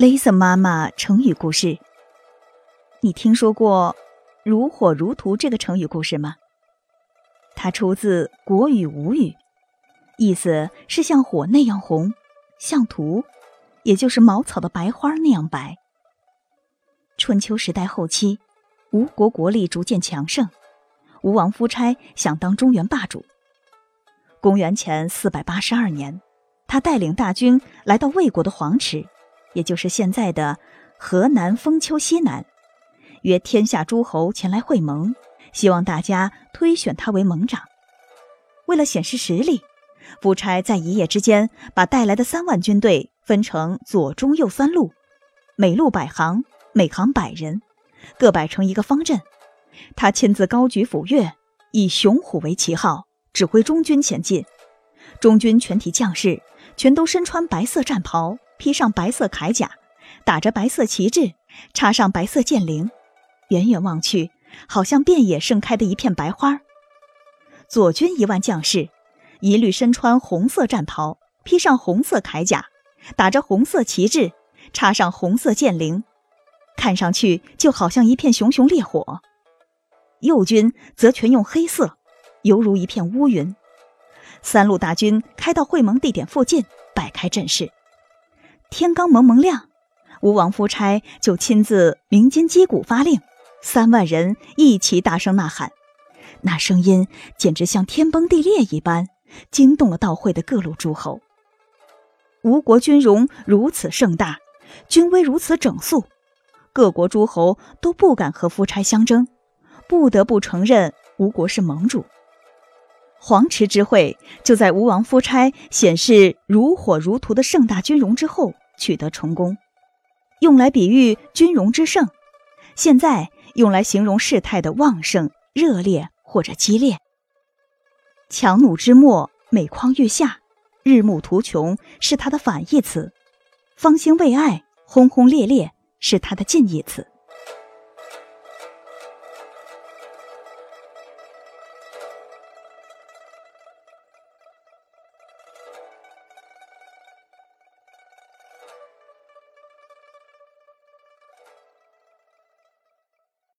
Lisa 妈妈成语故事，你听说过“如火如荼”这个成语故事吗？它出自《国语·吴语》，意思是像火那样红，像荼，也就是茅草的白花那样白。春秋时代后期，吴国国力逐渐强盛，吴王夫差想当中原霸主。公元前四百八十二年，他带领大军来到魏国的黄池。也就是现在的河南封丘西南，约天下诸侯前来会盟，希望大家推选他为盟长。为了显示实力，夫差在一夜之间把带来的三万军队分成左、中、右三路，每路百行，每行百人，各摆成一个方阵。他亲自高举斧钺，以雄虎为旗号，指挥中军前进。中军全体将士全都身穿白色战袍。披上白色铠甲，打着白色旗帜，插上白色剑翎，远远望去，好像遍野盛开的一片白花。左军一万将士，一律身穿红色战袍，披上红色铠甲，打着红色旗帜，插上红色剑翎，看上去就好像一片熊熊烈火。右军则全用黑色，犹如一片乌云。三路大军开到会盟地点附近，摆开阵势。天刚蒙蒙亮，吴王夫差就亲自鸣金击鼓发令，三万人一起大声呐喊，那声音简直像天崩地裂一般，惊动了到会的各路诸侯。吴国军容如此盛大，军威如此整肃，各国诸侯都不敢和夫差相争，不得不承认吴国是盟主。黄池之会就在吴王夫差显示如火如荼的盛大军容之后。取得成功，用来比喻军容之盛；现在用来形容事态的旺盛、热烈或者激烈。强弩之末，每况愈下；日暮途穷是它的反义词；方兴未艾，轰轰烈烈是它的近义词。